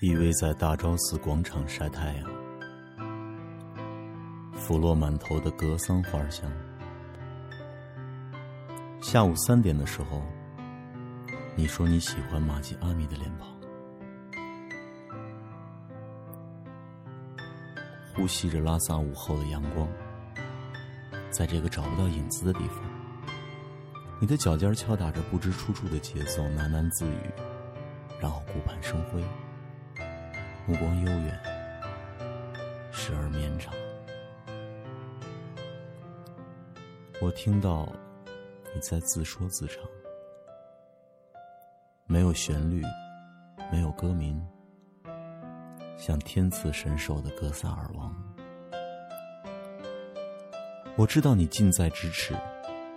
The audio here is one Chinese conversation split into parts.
依偎在大昭寺广场晒太阳，拂落满头的格桑花香。下午三点的时候，你说你喜欢玛吉阿米的脸庞，呼吸着拉萨午后的阳光，在这个找不到影子的地方，你的脚尖敲打着不知出处的节奏，喃喃自语，然后顾盼生辉。目光悠远，时而绵长。我听到你在自说自唱，没有旋律，没有歌名，像天赐神兽的格萨尔王。我知道你近在咫尺，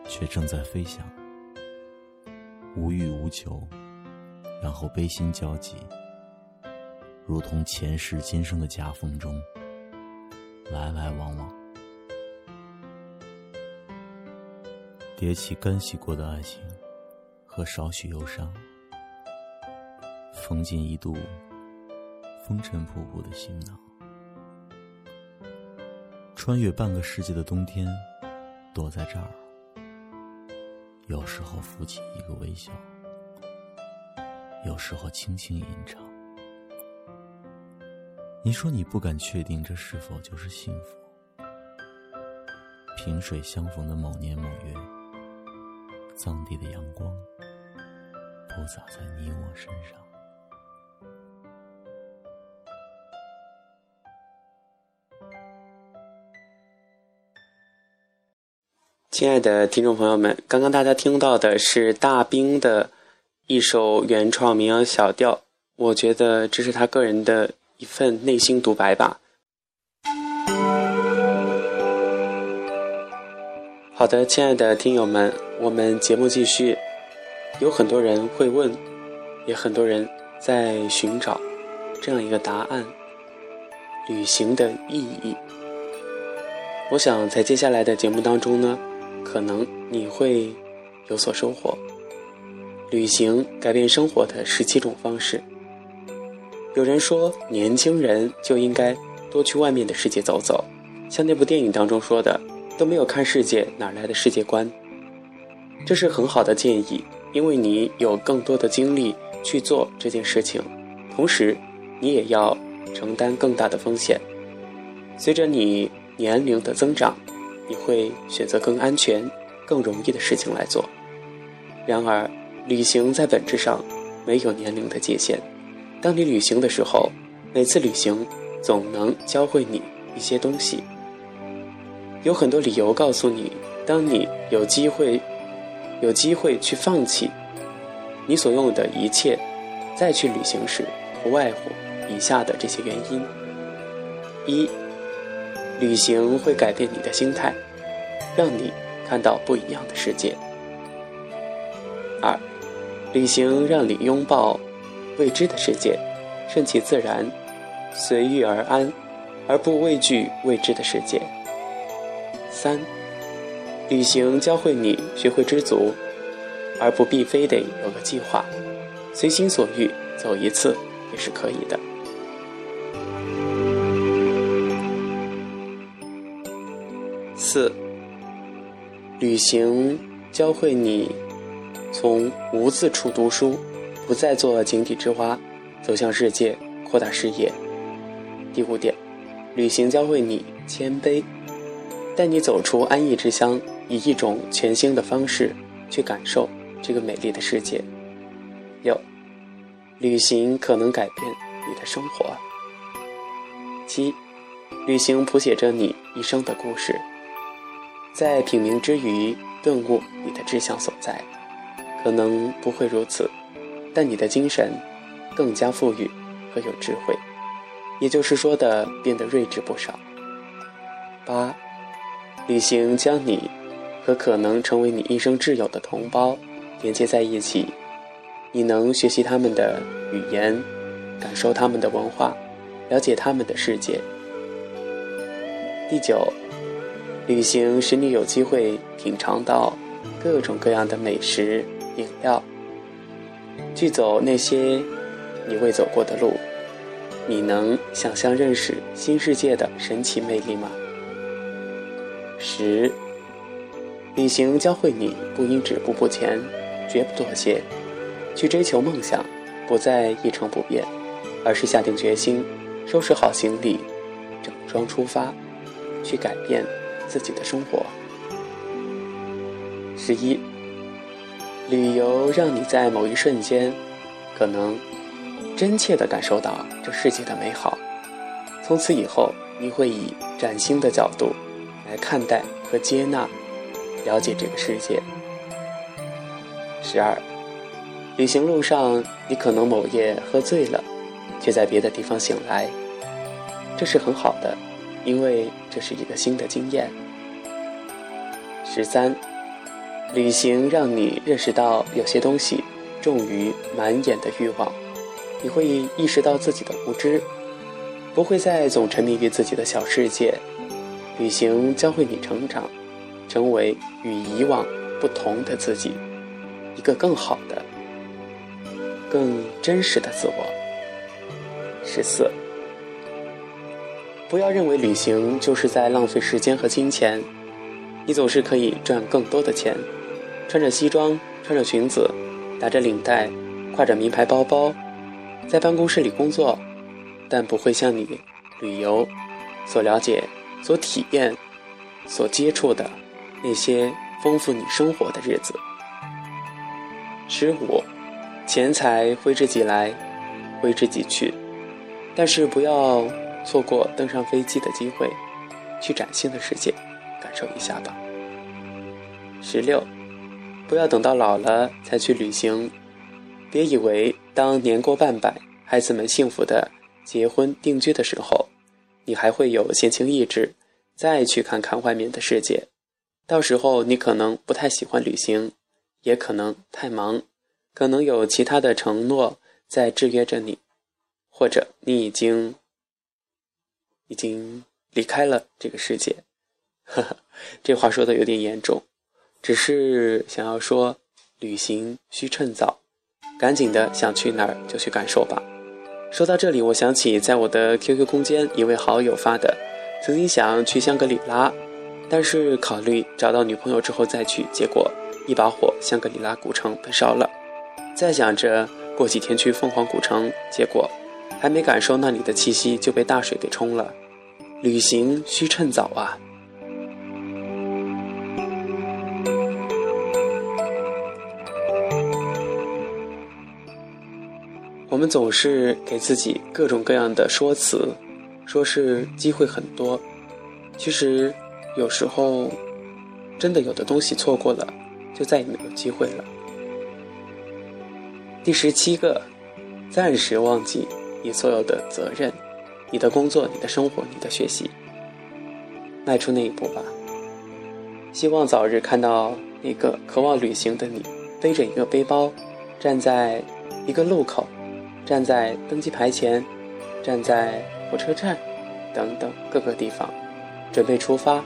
却正在飞翔，无欲无求，然后悲心交集。如同前世今生的夹缝中，来来往往，叠起干洗过的爱情和少许忧伤，缝进一度风尘仆仆的行囊，穿越半个世界的冬天，躲在这儿，有时候浮起一个微笑，有时候轻轻吟唱。你说你不敢确定这是否就是幸福。萍水相逢的某年某月，藏地的阳光铺洒在你我身上。亲爱的听众朋友们，刚刚大家听到的是大兵的一首原创民谣小调，我觉得这是他个人的。一份内心独白吧。好的，亲爱的听友们，我们节目继续。有很多人会问，也很多人在寻找这样一个答案：旅行的意义。我想在接下来的节目当中呢，可能你会有所收获。旅行改变生活的十七种方式。有人说，年轻人就应该多去外面的世界走走，像那部电影当中说的，都没有看世界，哪来的世界观？这是很好的建议，因为你有更多的精力去做这件事情，同时你也要承担更大的风险。随着你年龄的增长，你会选择更安全、更容易的事情来做。然而，旅行在本质上没有年龄的界限。当你旅行的时候，每次旅行总能教会你一些东西。有很多理由告诉你，当你有机会，有机会去放弃你所拥有的一切，再去旅行时，不外乎以下的这些原因：一，旅行会改变你的心态，让你看到不一样的世界；二，旅行让你拥抱。未知的世界，顺其自然，随遇而安，而不畏惧未知的世界。三，旅行教会你学会知足，而不必非得有个计划，随心所欲走一次也是可以的。四，旅行教会你从无字处读书。不再做井底之蛙，走向世界，扩大视野。第五点，旅行教会你谦卑，带你走出安逸之乡，以一种全新的方式去感受这个美丽的世界。六，旅行可能改变你的生活。七，旅行谱写着你一生的故事，在品茗之余顿悟你的志向所在，可能不会如此。但你的精神更加富裕和有智慧，也就是说的变得睿智不少。八，旅行将你和可能成为你一生挚友的同胞连接在一起，你能学习他们的语言，感受他们的文化，了解他们的世界。第九，旅行使你有机会品尝到各种各样的美食饮料。去走那些你未走过的路，你能想象认识新世界的神奇魅力吗？十，旅行教会你不因止步不前，绝不妥协，去追求梦想，不再一成不变，而是下定决心，收拾好行李，整装出发，去改变自己的生活。十一，旅游让你在某一瞬间，可能真切地感受到这世界的美好。从此以后，你会以崭新的角度来看待和接纳、了解这个世界。十二，旅行路上，你可能某夜喝醉了，却在别的地方醒来，这是很好的，因为这是一个新的经验。十三。旅行让你认识到有些东西重于满眼的欲望，你会意识到自己的无知，不会再总沉迷于自己的小世界。旅行教会你成长，成为与以往不同的自己，一个更好的、更真实的自我。十四，不要认为旅行就是在浪费时间和金钱，你总是可以赚更多的钱。穿着西装，穿着裙子，打着领带，挎着名牌包包，在办公室里工作，但不会像你旅游所了解、所体验、所接触的那些丰富你生活的日子。十五，钱财挥之即来，挥之即去，但是不要错过登上飞机的机会，去崭新的世界感受一下吧。十六。不要等到老了才去旅行，别以为当年过半百，孩子们幸福的结婚定居的时候，你还会有闲情逸致再去看看外面的世界。到时候你可能不太喜欢旅行，也可能太忙，可能有其他的承诺在制约着你，或者你已经已经离开了这个世界。呵呵，这话说的有点严重。只是想要说，旅行需趁早，赶紧的想去哪儿就去感受吧。说到这里，我想起在我的 QQ 空间一位好友发的，曾经想去香格里拉，但是考虑找到女朋友之后再去，结果一把火，香格里拉古城被烧了。再想着过几天去凤凰古城，结果还没感受那里的气息就被大水给冲了。旅行需趁早啊。我们总是给自己各种各样的说辞，说是机会很多。其实，有时候真的有的东西错过了，就再也没有机会了。第十七个，暂时忘记你所有的责任，你的工作、你的生活、你的学习，迈出那一步吧。希望早日看到那个渴望旅行的你，背着一个背包，站在一个路口。站在登机牌前，站在火车站，等等各个地方，准备出发，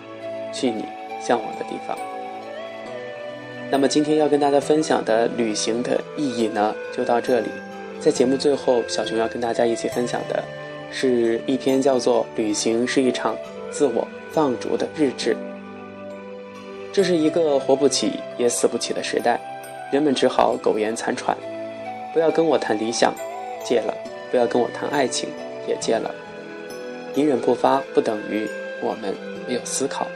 去你向往的地方。那么今天要跟大家分享的旅行的意义呢，就到这里。在节目最后，小熊要跟大家一起分享的，是一篇叫做《旅行是一场自我放逐的日志》。这是一个活不起也死不起的时代，人们只好苟延残喘。不要跟我谈理想。戒了，不要跟我谈爱情，也戒了。隐忍不发不等于我们没有思考。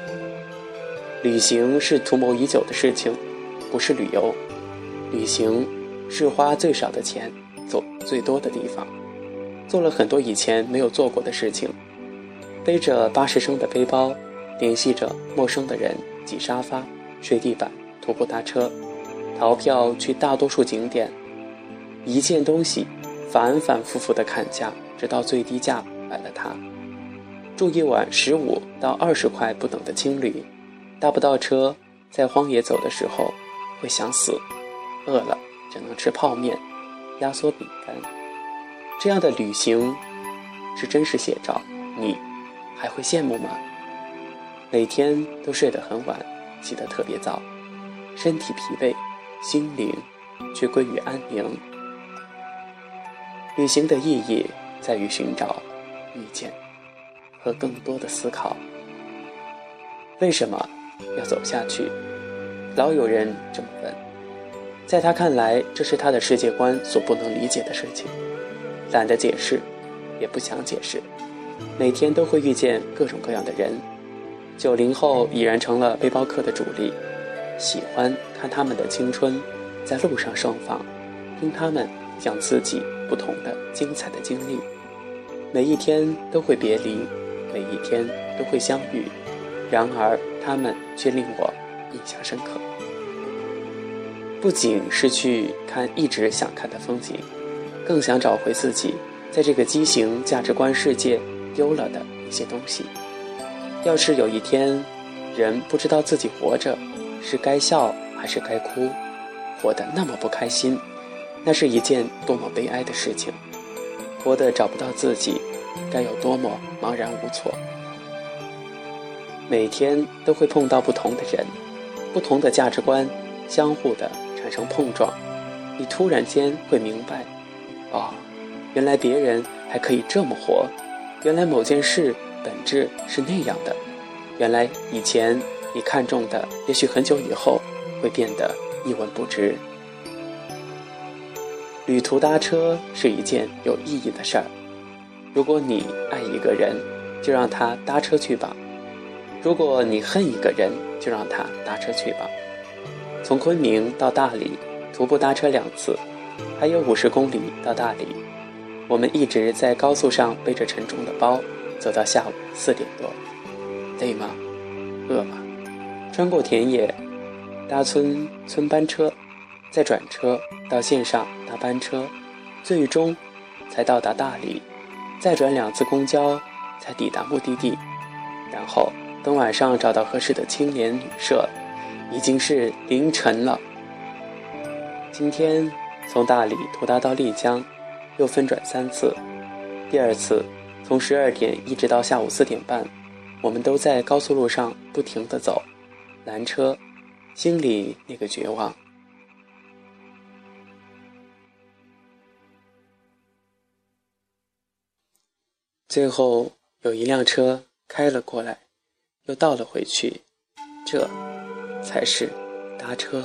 旅行是图谋已久的事情，不是旅游。旅行是花最少的钱，走最多的地方，做了很多以前没有做过的事情。背着八十升的背包，联系着陌生的人，挤沙发，睡地板，徒步搭车，逃票去大多数景点。一件东西。反反复复的砍价，直到最低价买了它。住一晚十五到二十块不等的青旅，搭不到车，在荒野走的时候会想死，饿了只能吃泡面、压缩饼干。这样的旅行是真实写照，你还会羡慕吗？每天都睡得很晚，起得特别早，身体疲惫，心灵却归于安宁。旅行的意义在于寻找、遇见和更多的思考。为什么要走下去？老有人这么问。在他看来，这是他的世界观所不能理解的事情，懒得解释，也不想解释。每天都会遇见各种各样的人。九零后已然成了背包客的主力，喜欢看他们的青春在路上盛放，听他们讲自己不同的精彩的经历。每一天都会别离，每一天都会相遇，然而他们却令我印象深刻。不仅是去看一直想看的风景，更想找回自己在这个畸形价值观世界丢了的一些东西。要是有一天，人不知道自己活着是该笑还是该哭，活得那么不开心，那是一件多么悲哀的事情。活得找不到自己，该有多么茫然无措。每天都会碰到不同的人，不同的价值观，相互的。产生碰撞，你突然间会明白，哦，原来别人还可以这么活，原来某件事本质是那样的，原来以前你看中的，也许很久以后会变得一文不值。旅途搭车是一件有意义的事儿，如果你爱一个人，就让他搭车去吧；如果你恨一个人，就让他搭车去吧。从昆明到大理，徒步搭车两次，还有五十公里到大理。我们一直在高速上背着沉重的包，走到下午四点多。累吗？饿吗？穿过田野，搭村村班车，再转车到线上搭班车，最终才到达大理。再转两次公交才抵达目的地，然后等晚上找到合适的青年旅社。已经是凌晨了。今天从大理途达到丽江，又分转三次。第二次从十二点一直到下午四点半，我们都在高速路上不停的走，拦车，心里那个绝望。最后有一辆车开了过来，又倒了回去，这。才是搭车。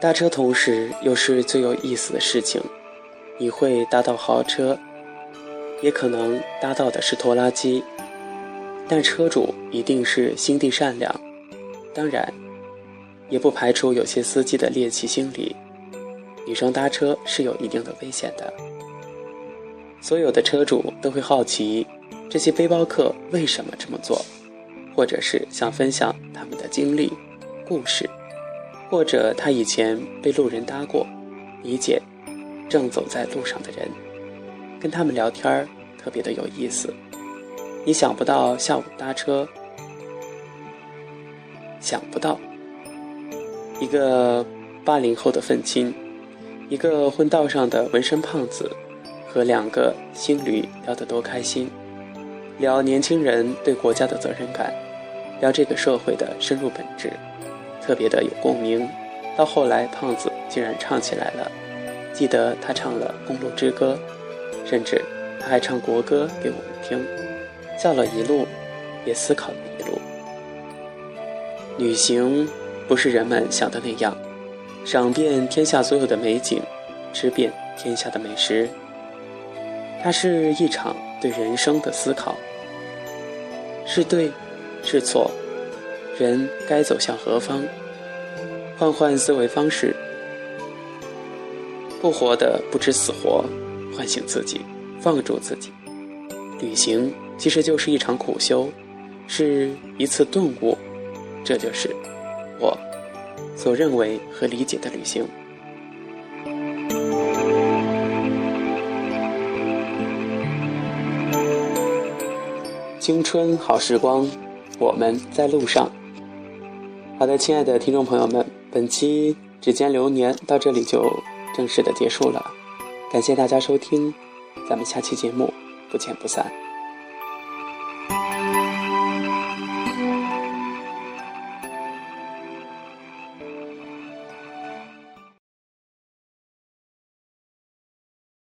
搭车同时又是最有意思的事情。你会搭到豪车，也可能搭到的是拖拉机，但车主一定是心地善良。当然，也不排除有些司机的猎奇心理。女生搭车是有一定的危险的。所有的车主都会好奇，这些背包客为什么这么做，或者是想分享他们的经历、故事，或者他以前被路人搭过，理解正走在路上的人，跟他们聊天儿特别的有意思。你想不到下午搭车，想不到一个八零后的愤青，一个混道上的纹身胖子。和两个新旅聊得多开心，聊年轻人对国家的责任感，聊这个社会的深入本质，特别的有共鸣。到后来，胖子竟然唱起来了，记得他唱了《公路之歌》，甚至他还唱国歌给我们听，笑了一路，也思考了一路。旅行不是人们想的那样，赏遍天下所有的美景，吃遍天下的美食。它是一场对人生的思考，是对，是错，人该走向何方？换换思维方式，不活的不知死活，唤醒自己，放逐自己。旅行其实就是一场苦修，是一次顿悟。这就是我所认为和理解的旅行。青春好时光，我们在路上。好的，亲爱的听众朋友们，本期指尖流年到这里就正式的结束了，感谢大家收听，咱们下期节目不见不散。